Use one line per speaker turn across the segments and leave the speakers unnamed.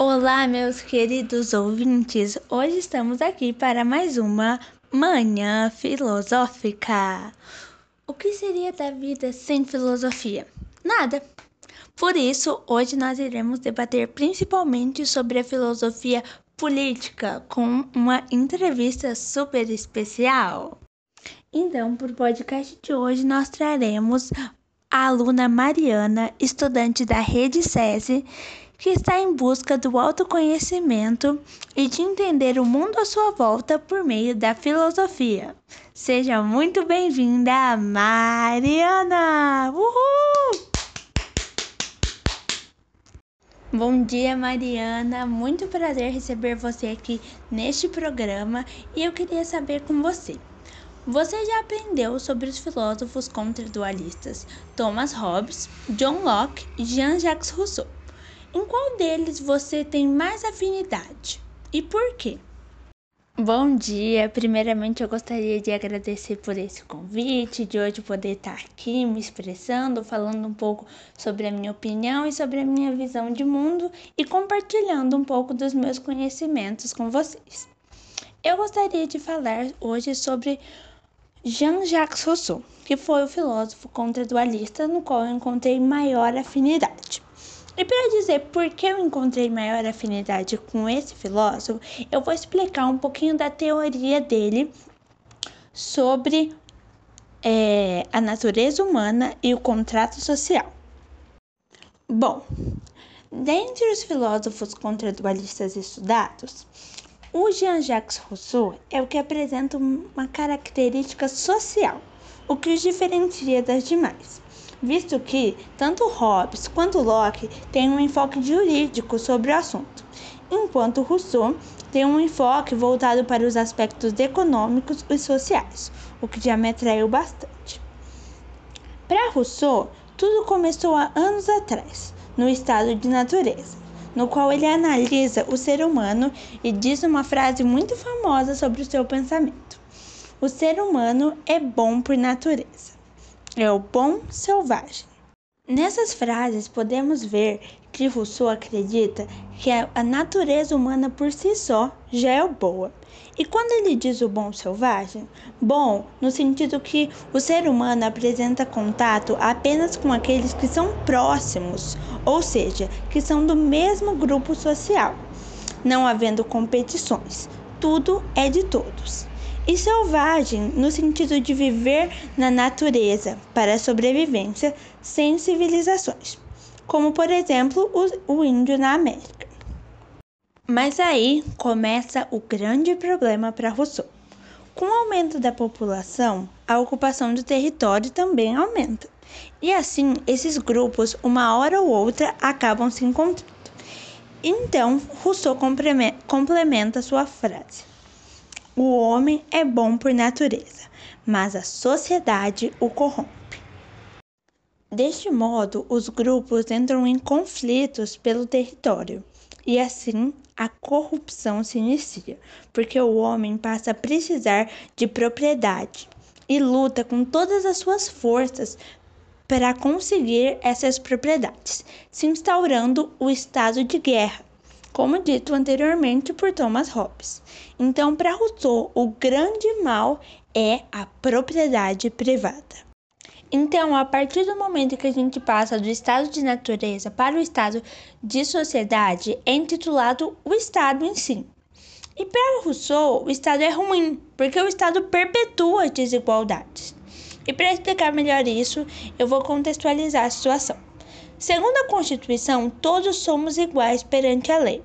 Olá, meus queridos ouvintes. Hoje estamos aqui para mais uma Manhã Filosófica. O que seria da vida sem filosofia? Nada. Por isso, hoje nós iremos debater principalmente sobre a filosofia política com uma entrevista super especial. Então, para o podcast de hoje, nós traremos a aluna Mariana, estudante da Rede SESI, que está em busca do autoconhecimento e de entender o mundo à sua volta por meio da filosofia. Seja muito bem-vinda, Mariana! Uhul! Bom dia, Mariana. Muito prazer receber você aqui neste programa e eu queria saber com você. Você já aprendeu sobre os filósofos contradualistas Thomas Hobbes, John Locke e Jean-Jacques Rousseau. Em qual deles você tem mais afinidade e por quê? Bom dia! Primeiramente, eu gostaria de agradecer por esse convite, de hoje poder estar aqui me expressando, falando um pouco sobre a minha opinião e sobre a minha visão de mundo e compartilhando um pouco dos meus conhecimentos com vocês. Eu gostaria de falar hoje sobre Jean-Jacques Rousseau, que foi o filósofo contradualista no qual eu encontrei maior afinidade. E para dizer por que eu encontrei maior afinidade com esse filósofo, eu vou explicar um pouquinho da teoria dele sobre é, a natureza humana e o contrato social. Bom, dentre os filósofos contradualistas estudados, o Jean-Jacques Rousseau é o que apresenta uma característica social, o que os diferencia das demais visto que tanto Hobbes quanto Locke têm um enfoque jurídico sobre o assunto, enquanto Rousseau tem um enfoque voltado para os aspectos econômicos e sociais, o que já me atraiu bastante. Para Rousseau, tudo começou há anos atrás, no estado de natureza, no qual ele analisa o ser humano e diz uma frase muito famosa sobre o seu pensamento: O ser humano é bom por natureza é o bom selvagem. Nessas frases podemos ver que Rousseau acredita que a natureza humana por si só já é boa. E quando ele diz o bom selvagem, bom no sentido que o ser humano apresenta contato apenas com aqueles que são próximos, ou seja, que são do mesmo grupo social, não havendo competições. Tudo é de todos e selvagem no sentido de viver na natureza para a sobrevivência sem civilizações, como por exemplo o, o índio na América. Mas aí começa o grande problema para Rousseau. Com o aumento da população, a ocupação do território também aumenta. E assim, esses grupos, uma hora ou outra, acabam se encontrando. Então, Rousseau complementa sua frase. O homem é bom por natureza, mas a sociedade o corrompe. Deste modo, os grupos entram em conflitos pelo território e assim a corrupção se inicia, porque o homem passa a precisar de propriedade e luta com todas as suas forças para conseguir essas propriedades, se instaurando o estado de guerra como dito anteriormente por Thomas Hobbes. Então, para Rousseau, o grande mal é a propriedade privada. Então, a partir do momento que a gente passa do estado de natureza para o estado de sociedade, é intitulado o estado em si. E para Rousseau, o estado é ruim, porque o estado perpetua desigualdades. E para explicar melhor isso, eu vou contextualizar a situação. Segundo a Constituição, todos somos iguais perante a lei.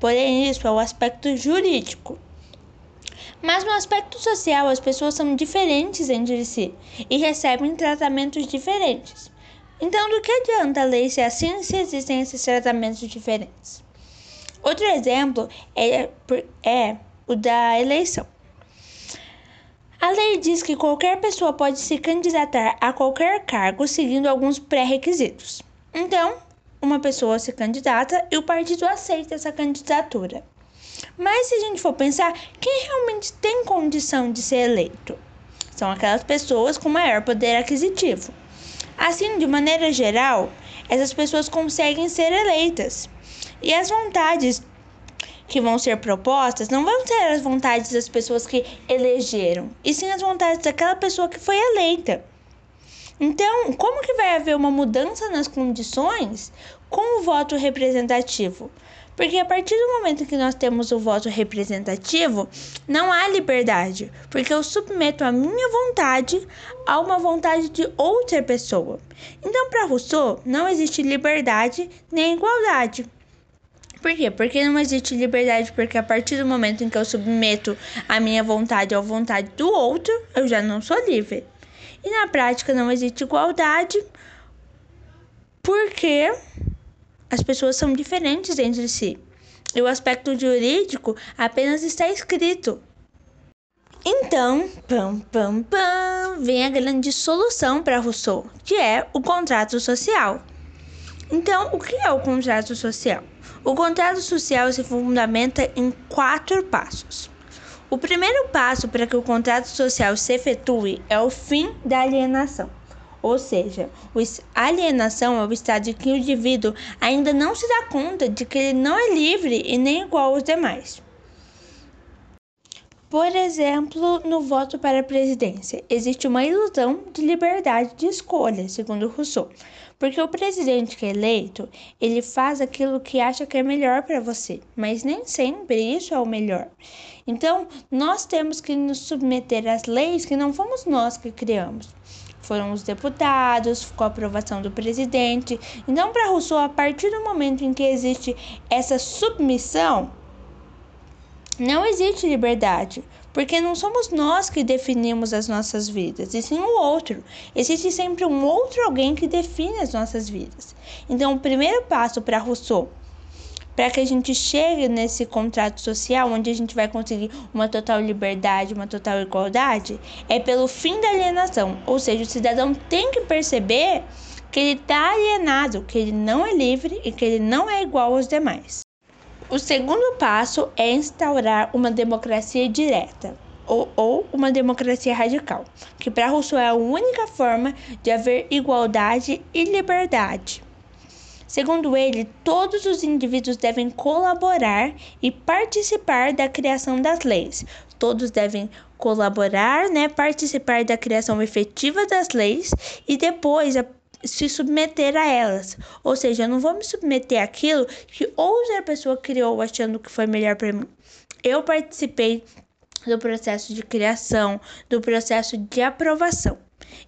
Porém, isso é o aspecto jurídico. Mas no aspecto social, as pessoas são diferentes entre si e recebem tratamentos diferentes. Então, do que adianta a lei ser assim se existem esses tratamentos diferentes? Outro exemplo é, é o da eleição. A lei diz que qualquer pessoa pode se candidatar a qualquer cargo seguindo alguns pré-requisitos. Então, uma pessoa se candidata e o partido aceita essa candidatura. Mas se a gente for pensar, quem realmente tem condição de ser eleito? São aquelas pessoas com maior poder aquisitivo. Assim, de maneira geral, essas pessoas conseguem ser eleitas. E as vontades que vão ser propostas não vão ser as vontades das pessoas que elegeram, e sim as vontades daquela pessoa que foi eleita. Então, como que vai haver uma mudança nas condições com o voto representativo? Porque a partir do momento que nós temos o voto representativo, não há liberdade, porque eu submeto a minha vontade a uma vontade de outra pessoa. Então, para Rousseau, não existe liberdade nem igualdade. Por quê? Porque não existe liberdade, porque a partir do momento em que eu submeto a minha vontade à vontade do outro, eu já não sou livre. E na prática não existe igualdade, porque as pessoas são diferentes entre si. E o aspecto jurídico apenas está escrito. Então, pam, pam, pam, vem a grande solução para Rousseau, que é o contrato social. Então, o que é o contrato social? O contrato social se fundamenta em quatro passos. O primeiro passo para que o contrato social se efetue é o fim da alienação. Ou seja, a alienação é o estado em que o indivíduo ainda não se dá conta de que ele não é livre e nem igual aos demais. Por exemplo, no voto para a presidência, existe uma ilusão de liberdade de escolha, segundo Rousseau, porque o presidente que é eleito, ele faz aquilo que acha que é melhor para você, mas nem sempre isso é o melhor. Então, nós temos que nos submeter às leis que não fomos nós que criamos foram os deputados, com a aprovação do presidente. Então, para Rousseau, a partir do momento em que existe essa submissão, não existe liberdade, porque não somos nós que definimos as nossas vidas, e sim o outro. Existe sempre um outro alguém que define as nossas vidas. Então, o primeiro passo para Rousseau para que a gente chegue nesse contrato social onde a gente vai conseguir uma total liberdade, uma total igualdade, é pelo fim da alienação. Ou seja, o cidadão tem que perceber que ele está alienado, que ele não é livre e que ele não é igual aos demais. O segundo passo é instaurar uma democracia direta. Ou, ou uma democracia radical, que para Rousseau é a única forma de haver igualdade e liberdade. Segundo ele, todos os indivíduos devem colaborar e participar da criação das leis. Todos devem colaborar, né, participar da criação efetiva das leis e depois a, se submeter a elas. Ou seja, eu não vou me submeter àquilo que outra pessoa criou achando que foi melhor para mim. Eu participei do processo de criação, do processo de aprovação.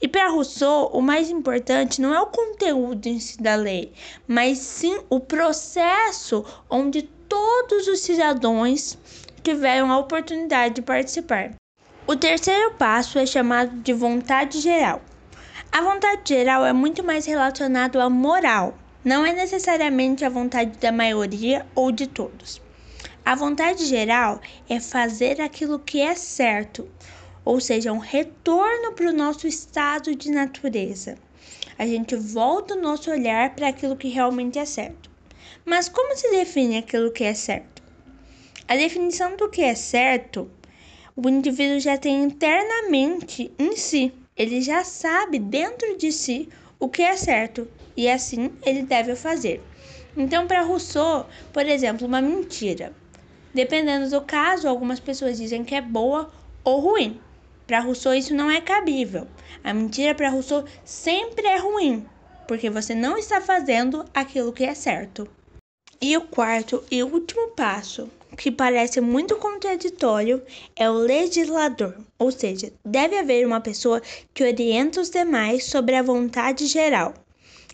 E para Rousseau, o mais importante não é o conteúdo em si da lei, mas sim o processo onde todos os cidadãos tiveram a oportunidade de participar. O terceiro passo é chamado de vontade geral. A vontade geral é muito mais relacionado à moral, não é necessariamente a vontade da maioria ou de todos. A vontade geral é fazer aquilo que é certo, ou seja, um retorno para o nosso estado de natureza. A gente volta o nosso olhar para aquilo que realmente é certo. Mas como se define aquilo que é certo? A definição do que é certo, o indivíduo já tem internamente em si. Ele já sabe dentro de si o que é certo e assim ele deve fazer. Então, para Rousseau, por exemplo, uma mentira. Dependendo do caso, algumas pessoas dizem que é boa ou ruim. Para Rousseau, isso não é cabível. A mentira para Rousseau sempre é ruim, porque você não está fazendo aquilo que é certo. E o quarto e último passo, que parece muito contraditório, é o legislador, ou seja, deve haver uma pessoa que orienta os demais sobre a vontade geral,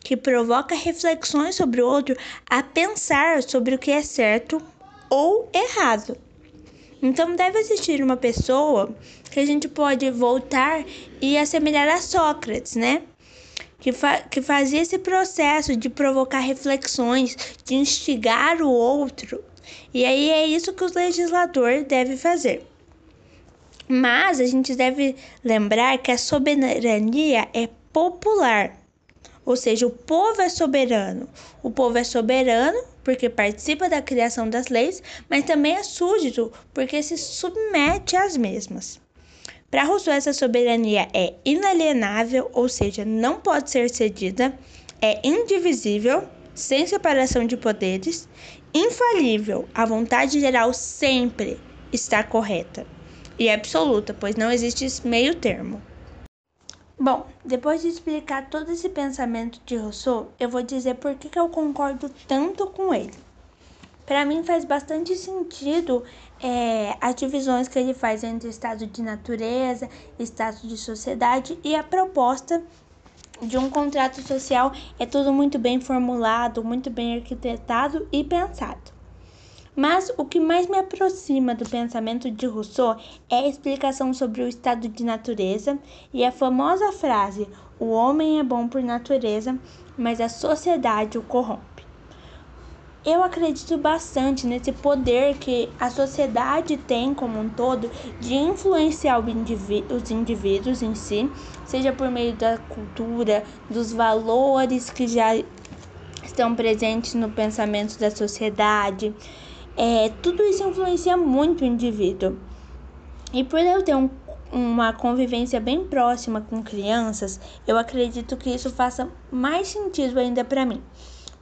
que provoca reflexões sobre o outro a pensar sobre o que é certo ou errado. Então deve existir uma pessoa que a gente pode voltar e assemelhar a Sócrates, né? Que, fa que fazia esse processo de provocar reflexões, de instigar o outro. E aí é isso que o legislador deve fazer. Mas a gente deve lembrar que a soberania é popular, ou seja, o povo é soberano. O povo é soberano porque participa da criação das leis, mas também é súdito porque se submete às mesmas. Para Rousseau, essa soberania é inalienável, ou seja, não pode ser cedida, é indivisível, sem separação de poderes infalível. A vontade geral sempre está correta e absoluta, pois não existe meio termo. Bom, depois de explicar todo esse pensamento de Rousseau, eu vou dizer por que, que eu concordo tanto com ele. Para mim faz bastante sentido é, as divisões que ele faz entre estado de natureza, estado de sociedade e a proposta de um contrato social é tudo muito bem formulado, muito bem arquitetado e pensado. Mas o que mais me aproxima do pensamento de Rousseau é a explicação sobre o estado de natureza e a famosa frase: o homem é bom por natureza, mas a sociedade o corrompe. Eu acredito bastante nesse poder que a sociedade tem como um todo de influenciar os indivíduos em si, seja por meio da cultura, dos valores que já estão presentes no pensamento da sociedade. É, tudo isso influencia muito o indivíduo. E por eu ter um, uma convivência bem próxima com crianças, eu acredito que isso faça mais sentido ainda para mim.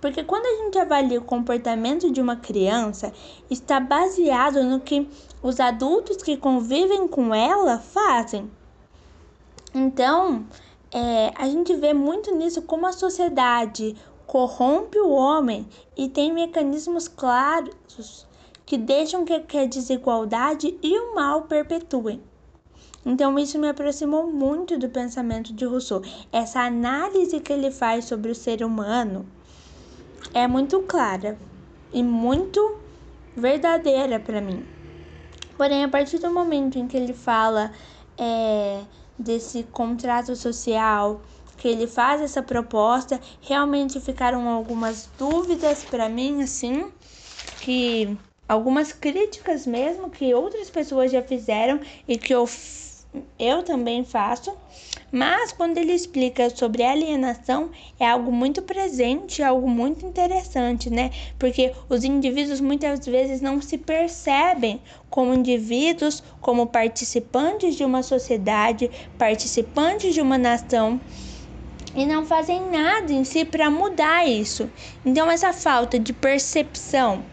Porque quando a gente avalia o comportamento de uma criança, está baseado no que os adultos que convivem com ela fazem. Então, é, a gente vê muito nisso como a sociedade corrompe o homem e tem mecanismos claros que deixam que a desigualdade e o mal perpetuem. Então, isso me aproximou muito do pensamento de Rousseau. Essa análise que ele faz sobre o ser humano é muito clara e muito verdadeira para mim. Porém, a partir do momento em que ele fala é, desse contrato social, que ele faz essa proposta, realmente ficaram algumas dúvidas para mim, assim, que algumas críticas mesmo que outras pessoas já fizeram e que eu, eu também faço. Mas quando ele explica sobre alienação, é algo muito presente, algo muito interessante, né? Porque os indivíduos muitas vezes não se percebem como indivíduos, como participantes de uma sociedade, participantes de uma nação e não fazem nada em si para mudar isso. Então, essa falta de percepção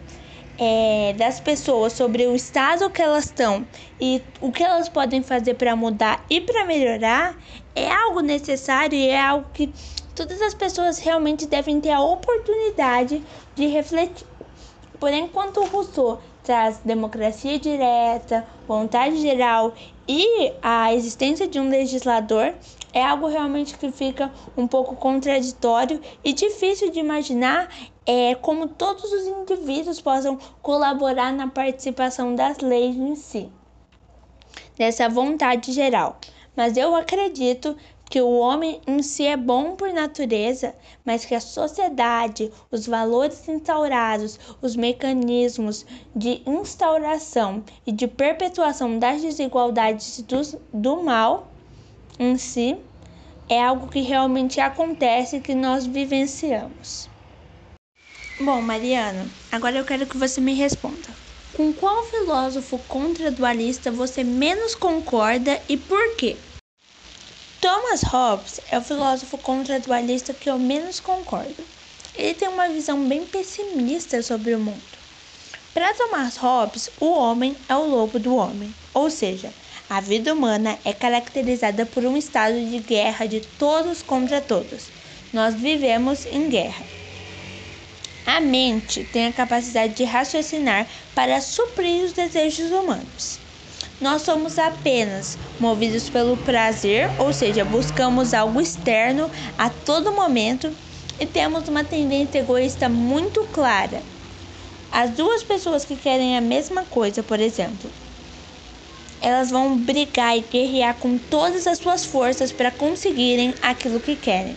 é, das pessoas sobre o estado que elas estão e o que elas podem fazer para mudar e para melhorar é algo necessário e é algo que todas as pessoas realmente devem ter a oportunidade de refletir. Porém, enquanto o Rousseau traz democracia direta, vontade geral e a existência de um legislador, é algo realmente que fica um pouco contraditório e difícil de imaginar é, como todos os indivíduos possam colaborar na participação das leis em si, dessa vontade geral. Mas eu acredito que o homem em si é bom por natureza, mas que a sociedade, os valores instaurados, os mecanismos de instauração e de perpetuação das desigualdades do, do mal em si é algo que realmente acontece que nós vivenciamos. Bom, Mariana, agora eu quero que você me responda. Com qual filósofo contradualista você menos concorda e por quê? Thomas Hobbes é o filósofo contradualista que eu menos concordo. Ele tem uma visão bem pessimista sobre o mundo. Para Thomas Hobbes, o homem é o lobo do homem, ou seja, a vida humana é caracterizada por um estado de guerra de todos contra todos. Nós vivemos em guerra. A mente tem a capacidade de raciocinar para suprir os desejos humanos. Nós somos apenas movidos pelo prazer, ou seja, buscamos algo externo a todo momento e temos uma tendência egoísta muito clara. As duas pessoas que querem a mesma coisa, por exemplo, elas vão brigar e guerrear com todas as suas forças para conseguirem aquilo que querem.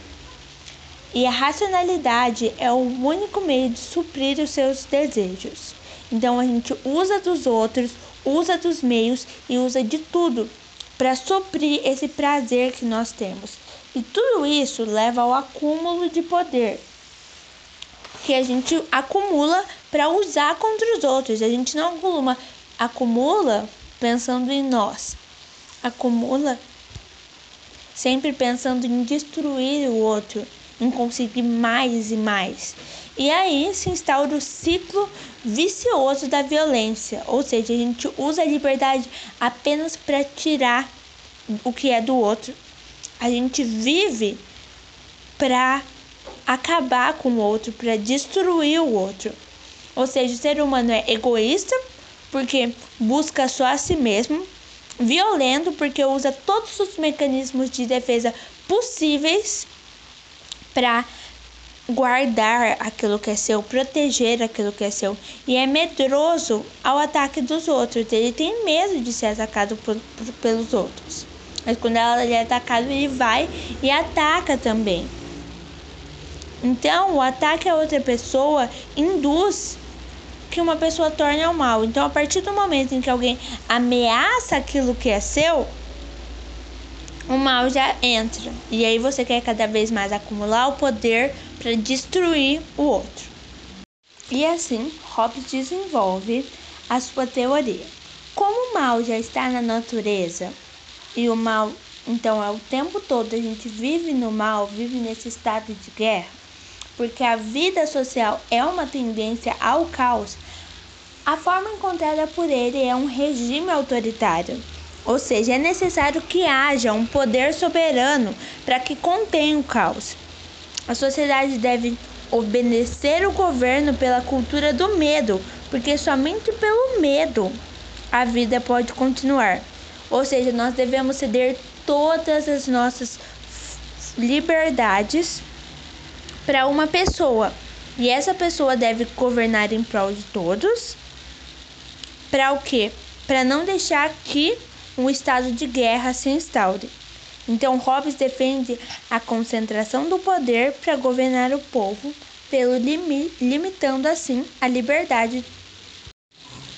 E a racionalidade é o único meio de suprir os seus desejos. Então a gente usa dos outros, usa dos meios e usa de tudo para suprir esse prazer que nós temos. E tudo isso leva ao acúmulo de poder que a gente acumula para usar contra os outros. A gente não acumula, acumula pensando em nós, acumula sempre pensando em destruir o outro em conseguir mais e mais. E aí se instaura o ciclo vicioso da violência, ou seja, a gente usa a liberdade apenas para tirar o que é do outro. A gente vive para acabar com o outro, para destruir o outro. Ou seja, o ser humano é egoísta porque busca só a si mesmo, violento porque usa todos os mecanismos de defesa possíveis para guardar aquilo que é seu, proteger aquilo que é seu. E é medroso ao ataque dos outros. Ele tem medo de ser atacado por, por, pelos outros. Mas quando ele é atacado, ele vai e ataca também. Então, o ataque a outra pessoa induz que uma pessoa torne ao mal. Então, a partir do momento em que alguém ameaça aquilo que é seu, o mal já entra. E aí você quer cada vez mais acumular o poder para destruir o outro. E assim, Hobbes desenvolve a sua teoria. Como o mal já está na natureza e o mal, então, é o tempo todo a gente vive no mal, vive nesse estado de guerra, porque a vida social é uma tendência ao caos, a forma encontrada por ele é um regime autoritário ou seja, é necessário que haja um poder soberano para que contenha o caos. A sociedade deve obedecer o governo pela cultura do medo, porque somente pelo medo a vida pode continuar. Ou seja, nós devemos ceder todas as nossas liberdades para uma pessoa. E essa pessoa deve governar em prol de todos. Para o quê? Para não deixar que um estado de guerra se instaure. Então, Hobbes defende a concentração do poder para governar o povo, pelo limi limitando assim a liberdade.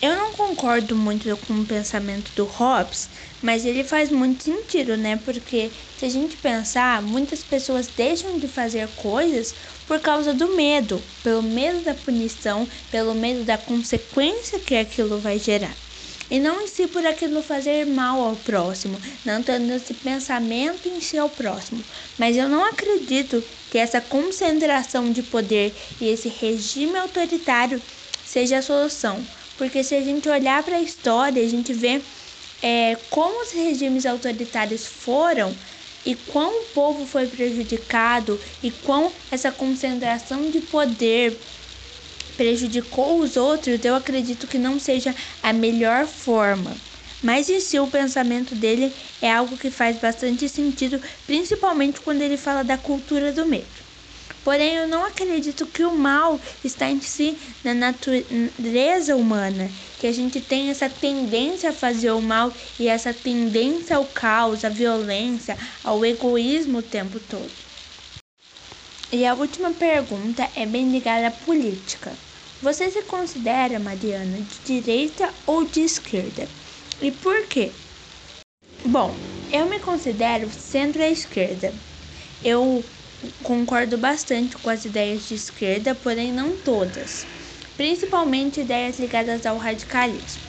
Eu não concordo muito com o pensamento do Hobbes, mas ele faz muito sentido, né? Porque se a gente pensar, muitas pessoas deixam de fazer coisas por causa do medo, pelo medo da punição, pelo medo da consequência que aquilo vai gerar e não em si por aquilo fazer mal ao próximo, não tendo esse pensamento em si ao próximo. Mas eu não acredito que essa concentração de poder e esse regime autoritário seja a solução, porque se a gente olhar para a história, a gente vê é, como os regimes autoritários foram e quão o povo foi prejudicado e quão essa concentração de poder prejudicou os outros, eu acredito que não seja a melhor forma. Mas em si o pensamento dele é algo que faz bastante sentido, principalmente quando ele fala da cultura do medo. Porém, eu não acredito que o mal está em si na natureza humana, que a gente tem essa tendência a fazer o mal e essa tendência ao caos, à violência, ao egoísmo o tempo todo. E a última pergunta é bem ligada à política. Você se considera, Mariana, de direita ou de esquerda? E por quê? Bom, eu me considero centro-esquerda. Eu concordo bastante com as ideias de esquerda, porém não todas, principalmente ideias ligadas ao radicalismo.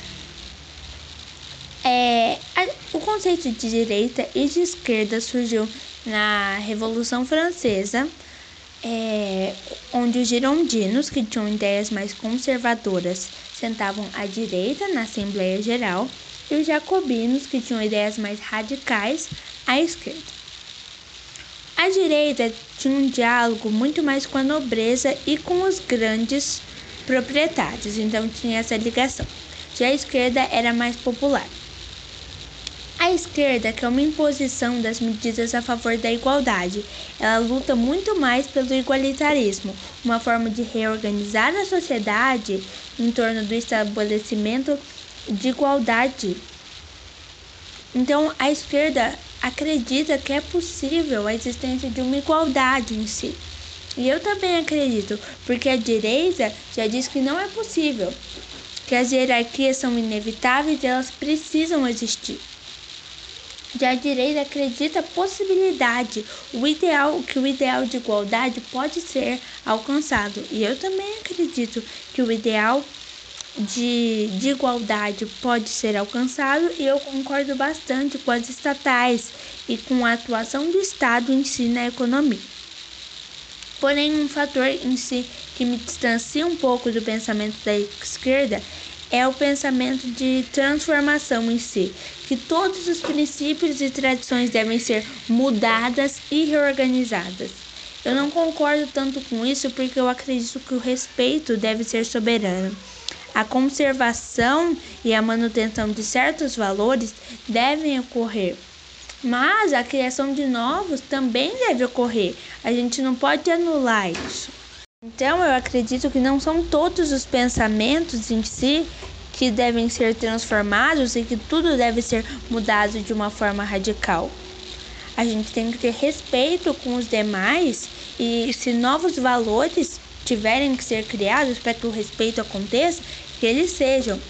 É, a, o conceito de direita e de esquerda surgiu na Revolução Francesa é, onde os girondinos, que tinham ideias mais conservadoras, sentavam à direita na Assembleia Geral, e os jacobinos, que tinham ideias mais radicais, à esquerda. A direita tinha um diálogo muito mais com a nobreza e com os grandes proprietários, então tinha essa ligação. Já a esquerda era mais popular. A esquerda quer uma imposição das medidas a favor da igualdade. Ela luta muito mais pelo igualitarismo, uma forma de reorganizar a sociedade em torno do estabelecimento de igualdade. Então, a esquerda acredita que é possível a existência de uma igualdade em si. E eu também acredito, porque a direita já diz que não é possível, que as hierarquias são inevitáveis e elas precisam existir. Já a direita acredita a possibilidade, o ideal, que o ideal de igualdade pode ser alcançado. E eu também acredito que o ideal de, de igualdade pode ser alcançado e eu concordo bastante com as estatais e com a atuação do Estado em si na economia. Porém, um fator em si que me distancia um pouco do pensamento da esquerda é o pensamento de transformação em si, que todos os princípios e tradições devem ser mudadas e reorganizadas. Eu não concordo tanto com isso porque eu acredito que o respeito deve ser soberano. A conservação e a manutenção de certos valores devem ocorrer, mas a criação de novos também deve ocorrer. A gente não pode anular isso. Então, eu acredito que não são todos os pensamentos em si que devem ser transformados e que tudo deve ser mudado de uma forma radical. A gente tem que ter respeito com os demais e se novos valores tiverem que ser criados para que o respeito aconteça, que eles sejam.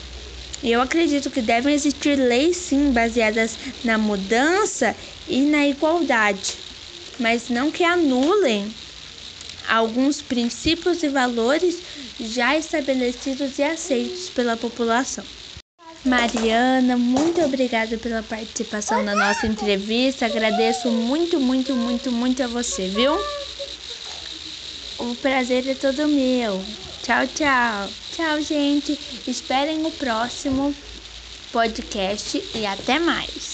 Eu acredito que devem existir leis sim baseadas na mudança e na igualdade, mas não que anulem alguns princípios e valores já estabelecidos e aceitos pela população. Mariana, muito obrigada pela participação na nossa entrevista. Agradeço muito, muito, muito, muito a você, viu? O prazer é todo meu. Tchau, tchau. Tchau, gente. Esperem o próximo podcast e até mais.